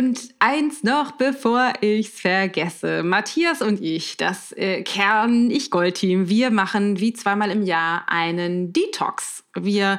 Und eins noch, bevor ich's vergesse. Matthias und ich, das äh, Kern-Ich-Gold-Team, wir machen wie zweimal im Jahr einen Detox. Wir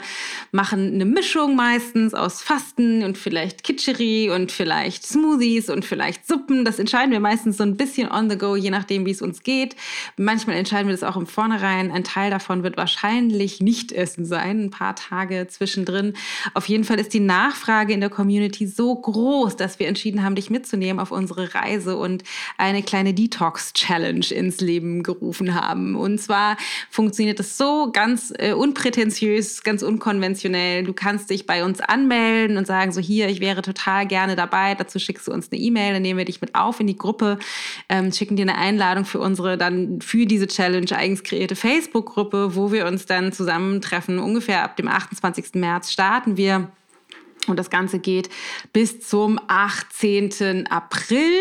machen eine Mischung meistens aus Fasten und vielleicht Kitscheri und vielleicht Smoothies und vielleicht Suppen. Das entscheiden wir meistens so ein bisschen on the go, je nachdem, wie es uns geht. Manchmal entscheiden wir das auch im Vornherein. Ein Teil davon wird wahrscheinlich nicht Essen sein, ein paar Tage zwischendrin. Auf jeden Fall ist die Nachfrage in der Community so groß, dass wir entschieden haben, dich mitzunehmen auf unsere Reise und eine kleine Detox-Challenge ins Leben gerufen haben. Und zwar funktioniert es so ganz äh, unprätentiös ist ganz unkonventionell. Du kannst dich bei uns anmelden und sagen, so hier, ich wäre total gerne dabei. Dazu schickst du uns eine E-Mail, dann nehmen wir dich mit auf in die Gruppe, ähm, schicken dir eine Einladung für unsere dann für diese Challenge eigens kreierte Facebook-Gruppe, wo wir uns dann zusammentreffen. Ungefähr ab dem 28. März starten wir. Und das Ganze geht bis zum 18. April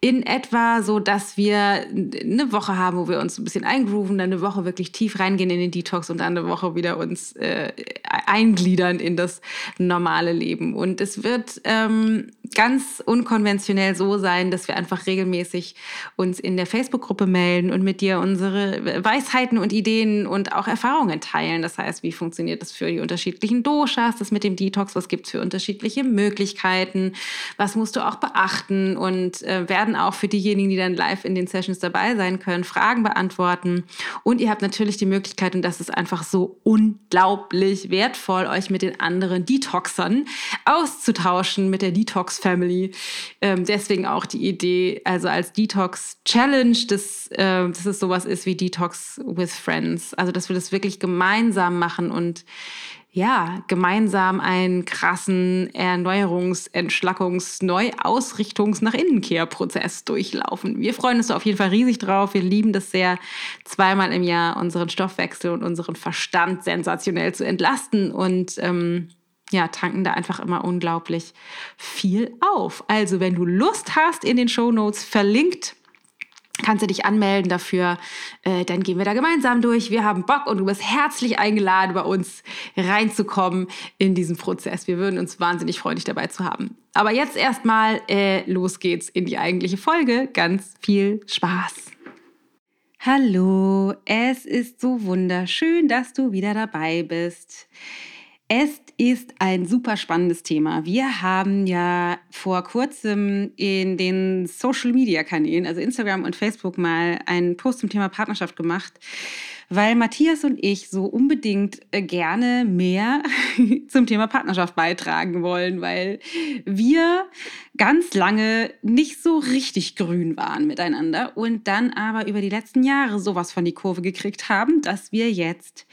in etwa, so dass wir eine Woche haben, wo wir uns ein bisschen eingrooven, dann eine Woche wirklich tief reingehen in den Detox und dann eine Woche wieder uns äh, eingliedern in das normale Leben. Und es wird ähm, ganz unkonventionell so sein, dass wir einfach regelmäßig uns in der Facebook-Gruppe melden und mit dir unsere Weisheiten und Ideen und auch Erfahrungen teilen. Das heißt, wie funktioniert das für die unterschiedlichen Doshas, das mit dem Detox, was gibt es für unterschiedliche Möglichkeiten, was musst du auch beachten und äh, werden auch für diejenigen, die dann live in den Sessions dabei sein können, Fragen beantworten. Und ihr habt natürlich die Möglichkeit, und das ist einfach so unglaublich wertvoll, euch mit den anderen Detoxern auszutauschen, mit der Detox Family. Ähm, deswegen auch die Idee, also als Detox Challenge, dass, äh, dass es sowas ist wie Detox with Friends. Also, dass wir das wirklich gemeinsam machen und ja, gemeinsam einen krassen Erneuerungs-, Entschlackungs-, Neuausrichtungs-, nach Innenkehrprozess durchlaufen. Wir freuen uns auf jeden Fall riesig drauf. Wir lieben das sehr, zweimal im Jahr unseren Stoffwechsel und unseren Verstand sensationell zu entlasten und ähm, ja, tanken da einfach immer unglaublich viel auf. Also, wenn du Lust hast, in den Show Notes verlinkt, kannst du dich anmelden dafür. Äh, dann gehen wir da gemeinsam durch. Wir haben Bock und du bist herzlich eingeladen, bei uns reinzukommen in diesen Prozess. Wir würden uns wahnsinnig freuen, dich dabei zu haben. Aber jetzt erstmal, äh, los geht's in die eigentliche Folge. Ganz viel Spaß. Hallo, es ist so wunderschön, dass du wieder dabei bist. Es ist ein super spannendes Thema. Wir haben ja vor kurzem in den Social Media Kanälen, also Instagram und Facebook, mal einen Post zum Thema Partnerschaft gemacht, weil Matthias und ich so unbedingt äh, gerne mehr zum Thema Partnerschaft beitragen wollen, weil wir ganz lange nicht so richtig grün waren miteinander und dann aber über die letzten Jahre sowas von die Kurve gekriegt haben, dass wir jetzt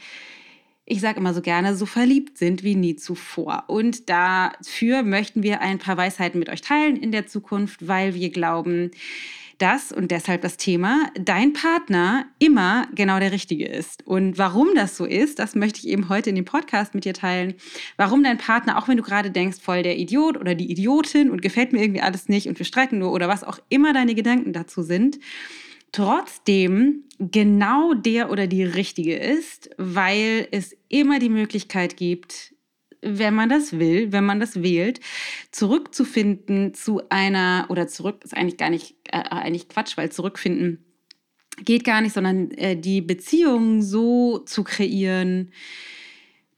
ich sage immer so gerne, so verliebt sind wie nie zuvor. Und dafür möchten wir ein paar Weisheiten mit euch teilen in der Zukunft, weil wir glauben, dass, und deshalb das Thema, dein Partner immer genau der Richtige ist. Und warum das so ist, das möchte ich eben heute in dem Podcast mit dir teilen. Warum dein Partner, auch wenn du gerade denkst, voll der Idiot oder die Idiotin und gefällt mir irgendwie alles nicht und wir streiten nur oder was auch immer deine Gedanken dazu sind, trotzdem genau der oder die richtige ist, weil es immer die Möglichkeit gibt, wenn man das will, wenn man das wählt, zurückzufinden zu einer oder zurück ist eigentlich gar nicht äh, eigentlich Quatsch, weil zurückfinden geht gar nicht, sondern äh, die Beziehung so zu kreieren,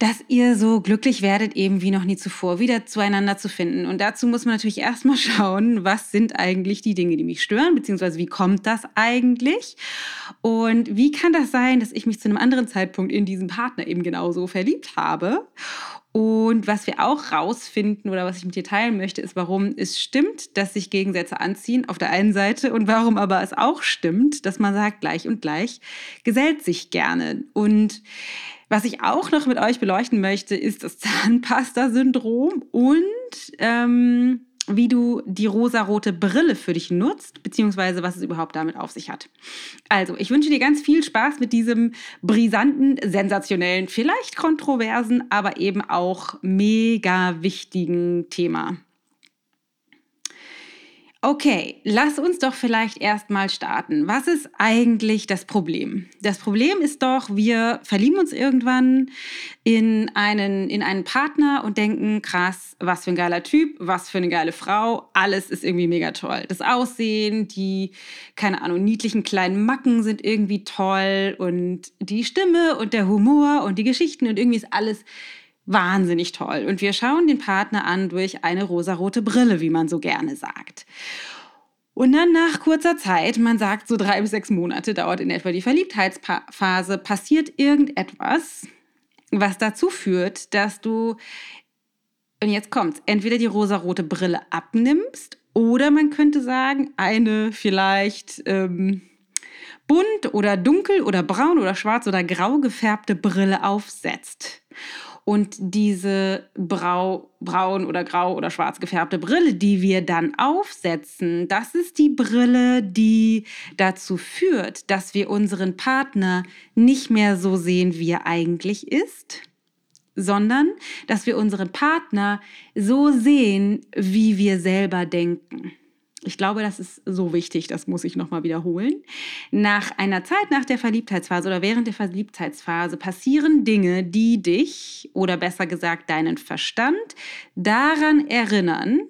dass ihr so glücklich werdet, eben wie noch nie zuvor, wieder zueinander zu finden. Und dazu muss man natürlich erstmal schauen, was sind eigentlich die Dinge, die mich stören, beziehungsweise wie kommt das eigentlich? Und wie kann das sein, dass ich mich zu einem anderen Zeitpunkt in diesen Partner eben genauso verliebt habe? Und was wir auch rausfinden oder was ich mit dir teilen möchte, ist, warum es stimmt, dass sich Gegensätze anziehen auf der einen Seite und warum aber es auch stimmt, dass man sagt, gleich und gleich gesellt sich gerne. Und was ich auch noch mit euch beleuchten möchte, ist das Zahnpasta-Syndrom und ähm, wie du die rosarote Brille für dich nutzt, beziehungsweise was es überhaupt damit auf sich hat. Also, ich wünsche dir ganz viel Spaß mit diesem brisanten, sensationellen, vielleicht kontroversen, aber eben auch mega wichtigen Thema. Okay, lass uns doch vielleicht erstmal starten. Was ist eigentlich das Problem? Das Problem ist doch, wir verlieben uns irgendwann in einen, in einen Partner und denken, krass, was für ein geiler Typ, was für eine geile Frau, alles ist irgendwie mega toll. Das Aussehen, die, keine Ahnung, niedlichen kleinen Macken sind irgendwie toll und die Stimme und der Humor und die Geschichten und irgendwie ist alles wahnsinnig toll. Und wir schauen den Partner an durch eine rosarote Brille, wie man so gerne sagt. Und dann nach kurzer Zeit, man sagt so drei bis sechs Monate dauert in etwa die Verliebtheitsphase, passiert irgendetwas, was dazu führt, dass du, und jetzt kommt's, entweder die rosarote Brille abnimmst oder man könnte sagen, eine vielleicht ähm, bunt oder dunkel oder braun oder schwarz oder grau gefärbte Brille aufsetzt. Und diese brau, braun oder grau oder schwarz gefärbte Brille, die wir dann aufsetzen, das ist die Brille, die dazu führt, dass wir unseren Partner nicht mehr so sehen, wie er eigentlich ist, sondern dass wir unseren Partner so sehen, wie wir selber denken. Ich glaube, das ist so wichtig, das muss ich nochmal wiederholen. Nach einer Zeit nach der Verliebtheitsphase oder während der Verliebtheitsphase passieren Dinge, die dich oder besser gesagt deinen Verstand daran erinnern,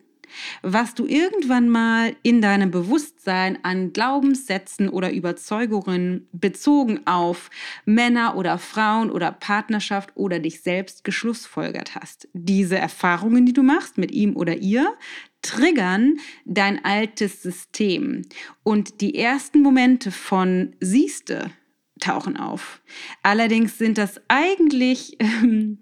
was du irgendwann mal in deinem Bewusstsein an Glaubenssätzen oder Überzeugungen bezogen auf Männer oder Frauen oder Partnerschaft oder dich selbst geschlussfolgert hast. Diese Erfahrungen, die du machst mit ihm oder ihr, triggern dein altes System. Und die ersten Momente von Siehste tauchen auf. Allerdings sind das eigentlich ähm,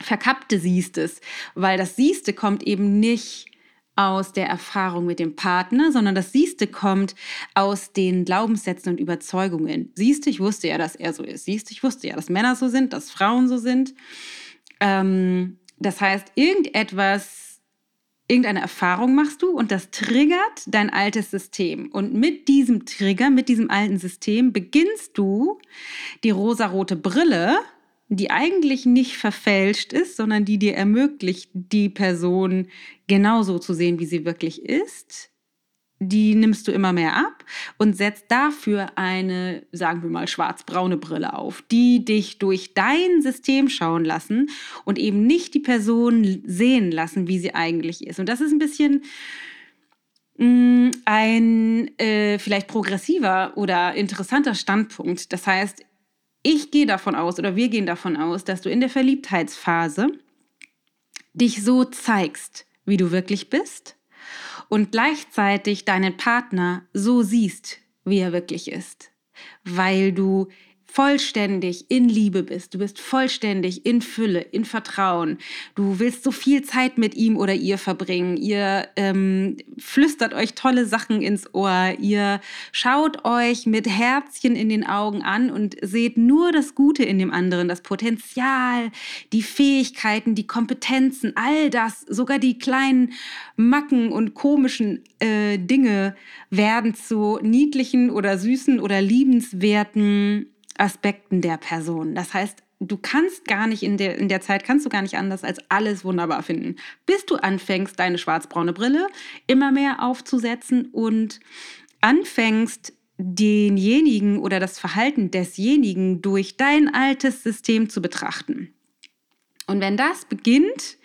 verkappte Siehstes, weil das Siehste kommt eben nicht aus der Erfahrung mit dem Partner, sondern das Siehste kommt aus den Glaubenssätzen und Überzeugungen. Siehste, ich wusste ja, dass er so ist. Siehste, ich wusste ja, dass Männer so sind, dass Frauen so sind. Ähm, das heißt, irgendetwas irgendeine Erfahrung machst du und das triggert dein altes System. Und mit diesem Trigger, mit diesem alten System beginnst du die rosarote Brille, die eigentlich nicht verfälscht ist, sondern die dir ermöglicht, die Person genauso zu sehen, wie sie wirklich ist, die nimmst du immer mehr ab und setzt dafür eine, sagen wir mal, schwarz-braune Brille auf, die dich durch dein System schauen lassen und eben nicht die Person sehen lassen, wie sie eigentlich ist. Und das ist ein bisschen mh, mm, ein äh, vielleicht progressiver oder interessanter Standpunkt. Das heißt, ich gehe davon aus oder wir gehen davon aus, dass du in der Verliebtheitsphase dich so zeigst, wie du wirklich bist und gleichzeitig deinen Partner so siehst, wie er wirklich ist, weil du vollständig in Liebe bist, du bist vollständig in Fülle, in Vertrauen, du willst so viel Zeit mit ihm oder ihr verbringen, ihr ähm, flüstert euch tolle Sachen ins Ohr, ihr schaut euch mit Herzchen in den Augen an und seht nur das Gute in dem anderen, das Potenzial, die Fähigkeiten, die Kompetenzen, all das, sogar die kleinen Macken und komischen äh, Dinge werden zu niedlichen oder süßen oder liebenswerten Aspekten der Person. Das heißt, du kannst gar nicht in der, in der Zeit, kannst du gar nicht anders als alles wunderbar finden, bis du anfängst, deine schwarz-braune Brille immer mehr aufzusetzen und anfängst, denjenigen oder das Verhalten desjenigen durch dein altes System zu betrachten. Und wenn das beginnt,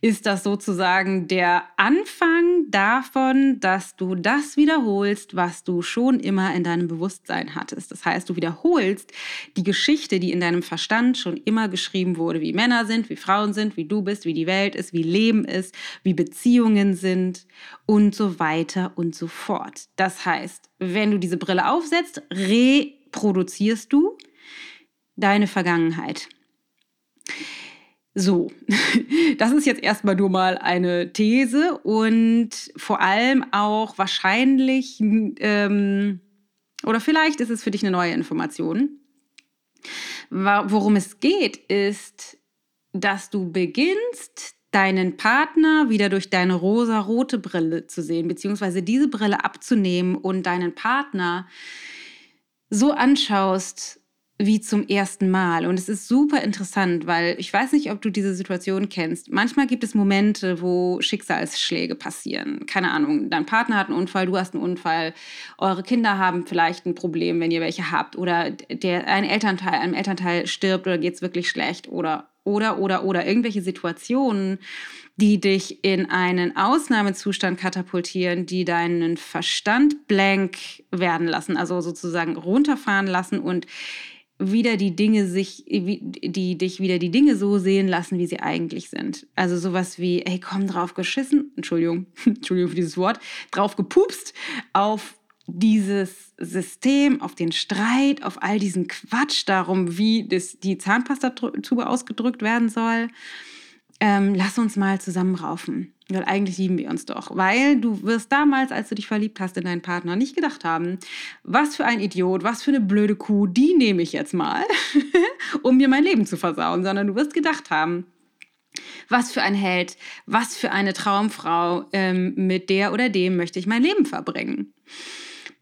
ist das sozusagen der Anfang davon, dass du das wiederholst, was du schon immer in deinem Bewusstsein hattest. Das heißt, du wiederholst die Geschichte, die in deinem Verstand schon immer geschrieben wurde, wie Männer sind, wie Frauen sind, wie du bist, wie die Welt ist, wie Leben ist, wie Beziehungen sind und so weiter und so fort. Das heißt, wenn du diese Brille aufsetzt, reproduzierst du deine Vergangenheit. So, das ist jetzt erstmal nur mal eine These und vor allem auch wahrscheinlich, ähm, oder vielleicht ist es für dich eine neue Information. Worum es geht, ist, dass du beginnst, deinen Partner wieder durch deine rosa-rote Brille zu sehen, beziehungsweise diese Brille abzunehmen und deinen Partner so anschaust, wie zum ersten Mal. Und es ist super interessant, weil ich weiß nicht, ob du diese Situation kennst. Manchmal gibt es Momente, wo Schicksalsschläge passieren. Keine Ahnung, dein Partner hat einen Unfall, du hast einen Unfall, eure Kinder haben vielleicht ein Problem, wenn ihr welche habt, oder der, ein Elternteil, einem Elternteil stirbt oder geht es wirklich schlecht oder, oder, oder, oder irgendwelche Situationen, die dich in einen Ausnahmezustand katapultieren, die deinen Verstand blank werden lassen, also sozusagen runterfahren lassen und wieder die Dinge sich, die dich wieder die Dinge so sehen lassen, wie sie eigentlich sind. Also sowas wie, ey, komm drauf geschissen, Entschuldigung, Entschuldigung für dieses Wort, drauf gepupst auf dieses System, auf den Streit, auf all diesen Quatsch darum, wie das, die Zahnpastatube ausgedrückt werden soll ähm, lass uns mal zusammen raufen. Weil eigentlich lieben wir uns doch. Weil du wirst damals, als du dich verliebt hast in deinen Partner, nicht gedacht haben, was für ein Idiot, was für eine blöde Kuh, die nehme ich jetzt mal, um mir mein Leben zu versauen, sondern du wirst gedacht haben, was für ein Held, was für eine Traumfrau, ähm, mit der oder dem möchte ich mein Leben verbringen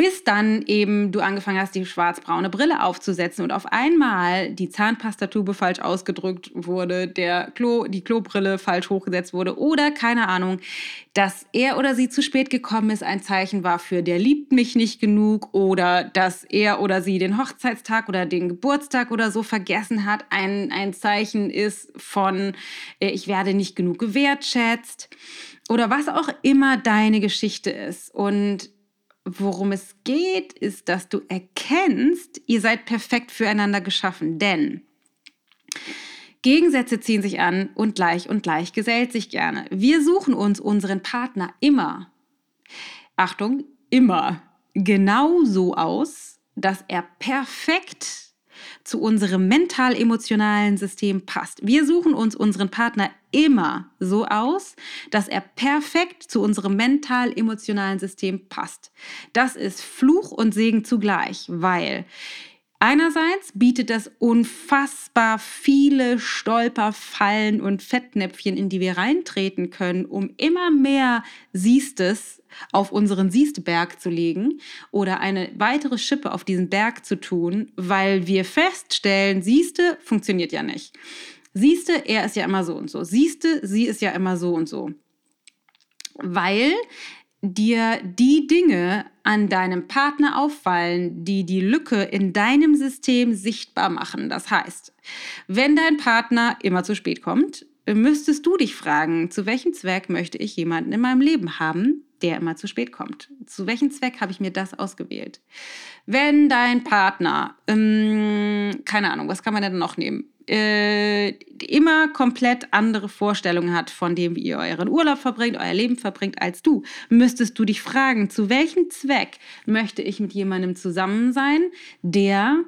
bis dann eben du angefangen hast, die schwarz-braune Brille aufzusetzen und auf einmal die Zahnpastatube falsch ausgedrückt wurde, der Klo, die Klobrille falsch hochgesetzt wurde oder keine Ahnung, dass er oder sie zu spät gekommen ist, ein Zeichen war für der liebt mich nicht genug oder dass er oder sie den Hochzeitstag oder den Geburtstag oder so vergessen hat, ein, ein Zeichen ist von äh, ich werde nicht genug gewertschätzt oder was auch immer deine Geschichte ist. Und Worum es geht, ist, dass du erkennst, ihr seid perfekt füreinander geschaffen, denn Gegensätze ziehen sich an und gleich und gleich gesellt sich gerne. Wir suchen uns unseren Partner immer, Achtung, immer genau so aus, dass er perfekt zu unserem mental-emotionalen System passt. Wir suchen uns unseren Partner immer so aus, dass er perfekt zu unserem mental-emotionalen System passt. Das ist Fluch und Segen zugleich, weil Einerseits bietet das unfassbar viele Stolperfallen und Fettnäpfchen, in die wir reintreten können, um immer mehr Siestes auf unseren Siesteberg zu legen oder eine weitere Schippe auf diesen Berg zu tun, weil wir feststellen, Sieste funktioniert ja nicht. Siehste, er ist ja immer so und so. Siehste, sie ist ja immer so und so. Weil dir die Dinge an deinem Partner auffallen, die die Lücke in deinem System sichtbar machen. Das heißt, wenn dein Partner immer zu spät kommt, müsstest du dich fragen, zu welchem Zweck möchte ich jemanden in meinem Leben haben, der immer zu spät kommt? Zu welchem Zweck habe ich mir das ausgewählt? Wenn dein Partner, ähm, keine Ahnung, was kann man denn noch nehmen? Äh, immer komplett andere Vorstellungen hat von dem, wie ihr euren Urlaub verbringt, euer Leben verbringt, als du, müsstest du dich fragen, zu welchem Zweck möchte ich mit jemandem zusammen sein, der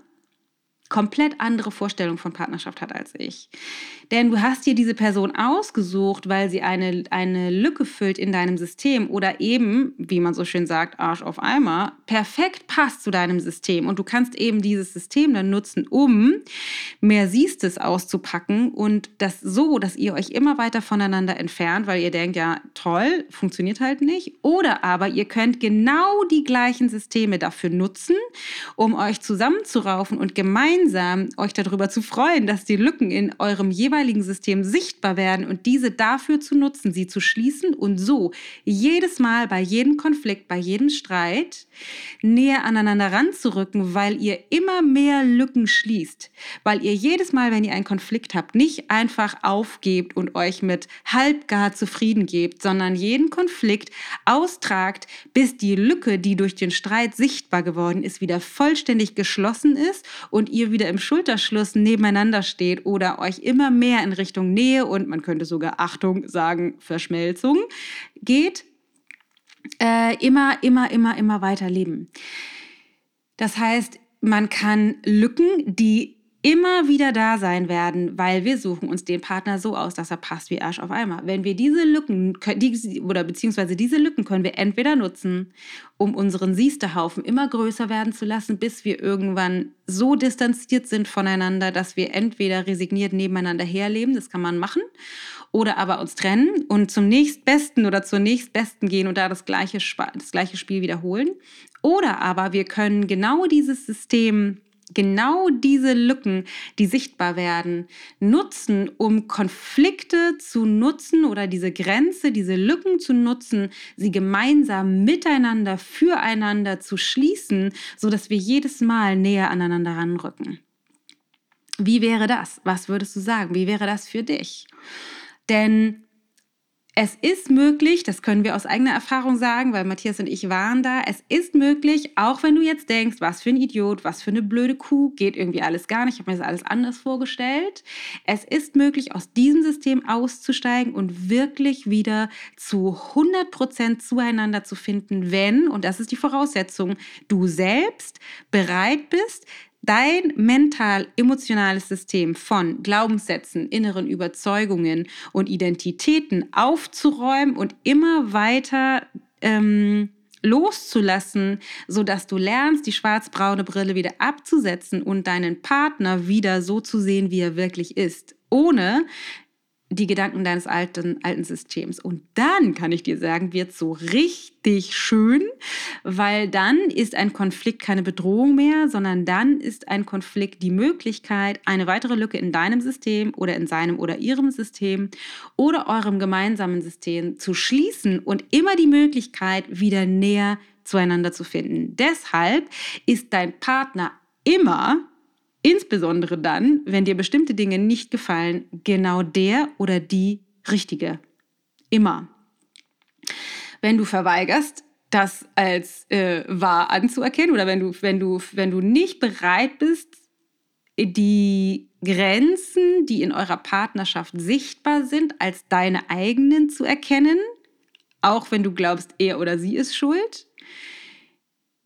komplett andere Vorstellung von Partnerschaft hat als ich. Denn du hast dir diese Person ausgesucht, weil sie eine, eine Lücke füllt in deinem System oder eben, wie man so schön sagt, Arsch auf Eimer, perfekt passt zu deinem System. Und du kannst eben dieses System dann nutzen, um mehr Siestes auszupacken und das so, dass ihr euch immer weiter voneinander entfernt, weil ihr denkt, ja, toll, funktioniert halt nicht. Oder aber ihr könnt genau die gleichen Systeme dafür nutzen, um euch zusammenzuraufen und gemeinsam euch darüber zu freuen, dass die Lücken in eurem jeweiligen jeweiligen System sichtbar werden und diese dafür zu nutzen, sie zu schließen und so jedes Mal bei jedem Konflikt, bei jedem Streit näher aneinander ranzurücken, weil ihr immer mehr Lücken schließt, weil ihr jedes Mal, wenn ihr einen Konflikt habt, nicht einfach aufgebt und euch mit halbgar zufrieden gebt, sondern jeden Konflikt austragt, bis die Lücke, die durch den Streit sichtbar geworden ist, wieder vollständig geschlossen ist und ihr wieder im Schulterschluss nebeneinander steht oder euch immer mehr in Richtung Nähe und man könnte sogar Achtung sagen, Verschmelzung geht, äh, immer, immer, immer, immer weiter leben. Das heißt, man kann Lücken, die immer wieder da sein werden, weil wir suchen uns den Partner so aus, dass er passt wie Arsch auf Eimer. Wenn wir diese Lücken die, oder beziehungsweise diese Lücken können wir entweder nutzen, um unseren Siestehaufen immer größer werden zu lassen, bis wir irgendwann so distanziert sind voneinander, dass wir entweder resigniert nebeneinander herleben, das kann man machen, oder aber uns trennen und zum nächstbesten oder zur nächstbesten gehen und da das gleiche, das gleiche Spiel wiederholen. Oder aber wir können genau dieses System genau diese Lücken, die sichtbar werden, nutzen, um Konflikte zu nutzen oder diese Grenze, diese Lücken zu nutzen, sie gemeinsam miteinander, füreinander zu schließen, sodass wir jedes Mal näher aneinander ranrücken. Wie wäre das? Was würdest du sagen? Wie wäre das für dich? Denn es ist möglich, das können wir aus eigener Erfahrung sagen, weil Matthias und ich waren da, es ist möglich, auch wenn du jetzt denkst, was für ein Idiot, was für eine blöde Kuh, geht irgendwie alles gar nicht, ich habe mir das alles anders vorgestellt. Es ist möglich, aus diesem System auszusteigen und wirklich wieder zu 100% zueinander zu finden, wenn, und das ist die Voraussetzung, du selbst bereit bist, dein mental-emotionales System von Glaubenssätzen, inneren Überzeugungen und Identitäten aufzuräumen und immer weiter ähm, loszulassen, sodass du lernst, die schwarz-braune Brille wieder abzusetzen und deinen Partner wieder so zu sehen, wie er wirklich ist, ohne die Gedanken deines alten, alten Systems. Und dann, kann ich dir sagen, wird so richtig schön, weil dann ist ein Konflikt keine Bedrohung mehr, sondern dann ist ein Konflikt die Möglichkeit, eine weitere Lücke in deinem System oder in seinem oder ihrem System oder eurem gemeinsamen System zu schließen und immer die Möglichkeit, wieder näher zueinander zu finden. Deshalb ist dein Partner immer Insbesondere dann, wenn dir bestimmte Dinge nicht gefallen, genau der oder die richtige. Immer. Wenn du verweigerst, das als äh, wahr anzuerkennen oder wenn du, wenn, du, wenn du nicht bereit bist, die Grenzen, die in eurer Partnerschaft sichtbar sind, als deine eigenen zu erkennen, auch wenn du glaubst, er oder sie ist schuld,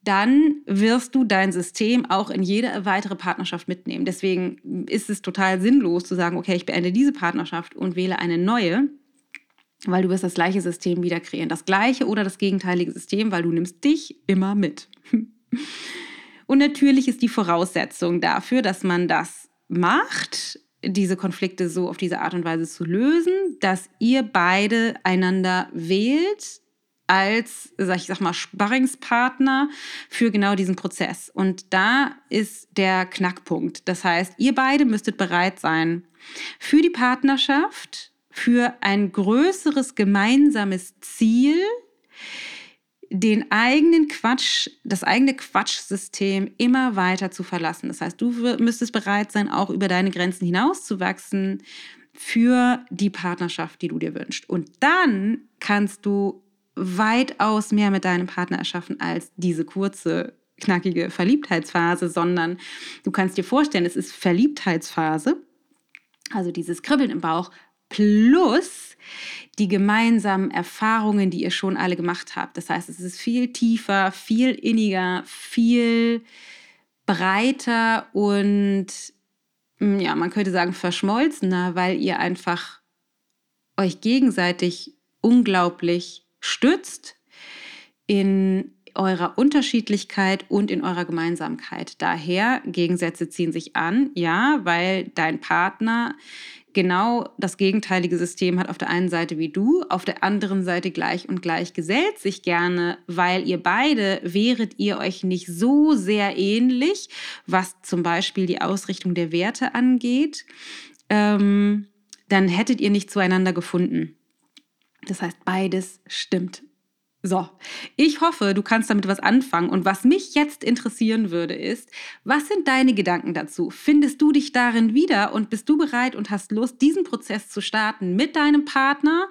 dann wirst du dein System auch in jede weitere Partnerschaft mitnehmen. Deswegen ist es total sinnlos zu sagen, okay, ich beende diese Partnerschaft und wähle eine neue, weil du wirst das gleiche System wieder kreieren. Das gleiche oder das gegenteilige System, weil du nimmst dich immer mit. Und natürlich ist die Voraussetzung dafür, dass man das macht, diese Konflikte so auf diese Art und Weise zu lösen, dass ihr beide einander wählt, als, sag ich sag mal, Sparringspartner für genau diesen Prozess. Und da ist der Knackpunkt. Das heißt, ihr beide müsstet bereit sein für die Partnerschaft, für ein größeres gemeinsames Ziel, den eigenen Quatsch, das eigene Quatschsystem immer weiter zu verlassen. Das heißt, du müsstest bereit sein, auch über deine Grenzen hinauszuwachsen für die Partnerschaft, die du dir wünschst. Und dann kannst du weitaus mehr mit deinem Partner erschaffen als diese kurze, knackige Verliebtheitsphase, sondern du kannst dir vorstellen, es ist Verliebtheitsphase, also dieses Kribbeln im Bauch, plus die gemeinsamen Erfahrungen, die ihr schon alle gemacht habt. Das heißt, es ist viel tiefer, viel inniger, viel breiter und hm, ja, man könnte sagen verschmolzener, weil ihr einfach euch gegenseitig unglaublich stützt in eurer Unterschiedlichkeit und in eurer Gemeinsamkeit. Daher, Gegensätze ziehen sich an, ja, weil dein Partner genau das gegenteilige System hat auf der einen Seite wie du, auf der anderen Seite gleich und gleich gesellt sich gerne, weil ihr beide wäret ihr euch nicht so sehr ähnlich, was zum Beispiel die Ausrichtung der Werte angeht, ähm, dann hättet ihr nicht zueinander gefunden. Das heißt, beides stimmt. So, ich hoffe, du kannst damit was anfangen. Und was mich jetzt interessieren würde, ist, was sind deine Gedanken dazu? Findest du dich darin wieder und bist du bereit und hast Lust, diesen Prozess zu starten mit deinem Partner,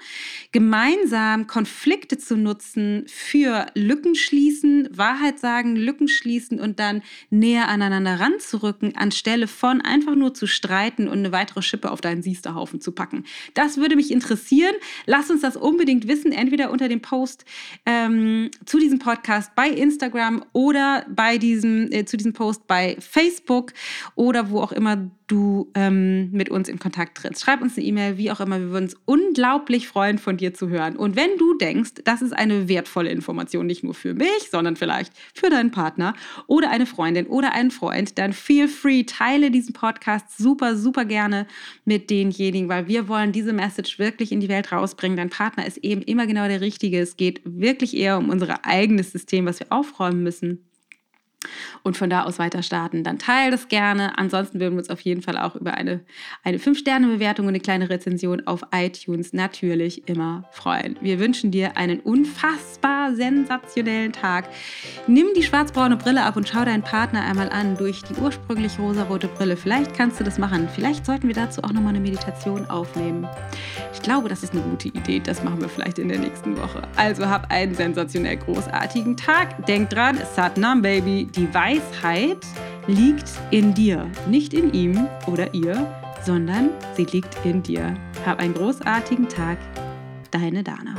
gemeinsam Konflikte zu nutzen für Lücken schließen, Wahrheit sagen, Lücken schließen und dann näher aneinander ranzurücken, anstelle von einfach nur zu streiten und eine weitere Schippe auf deinen Siesterhaufen zu packen? Das würde mich interessieren. Lass uns das unbedingt wissen, entweder unter dem Post ähm, zu diesem Podcast bei Instagram oder bei diesem, äh, zu diesem Post bei Facebook oder wo auch immer du ähm, mit uns in Kontakt trittst. Schreib uns eine E-Mail, wie auch immer. Wir würden uns unglaublich freuen, von dir zu hören. Und wenn du denkst, das ist eine wertvolle Information, nicht nur für mich, sondern vielleicht für deinen Partner oder eine Freundin oder einen Freund, dann feel free, teile diesen Podcast super, super gerne mit denjenigen, weil wir wollen diese Message wirklich in die Welt rausbringen. Dein Partner ist eben immer genau der Richtige. Es geht wirklich eher um unser eigenes System, was wir aufräumen müssen und von da aus weiter starten, dann teile das gerne. Ansonsten würden wir uns auf jeden Fall auch über eine, eine 5-Sterne-Bewertung und eine kleine Rezension auf iTunes natürlich immer freuen. Wir wünschen dir einen unfassbar sensationellen Tag. Nimm die schwarzbraune Brille ab und schau deinen Partner einmal an durch die ursprünglich rosarote Brille. Vielleicht kannst du das machen. Vielleicht sollten wir dazu auch nochmal eine Meditation aufnehmen. Ich glaube, das ist eine gute Idee. Das machen wir vielleicht in der nächsten Woche. Also hab einen sensationell großartigen Tag. Denk dran, Satnam Baby die Weisheit liegt in dir, nicht in ihm oder ihr, sondern sie liegt in dir. Hab einen großartigen Tag. Deine Dana.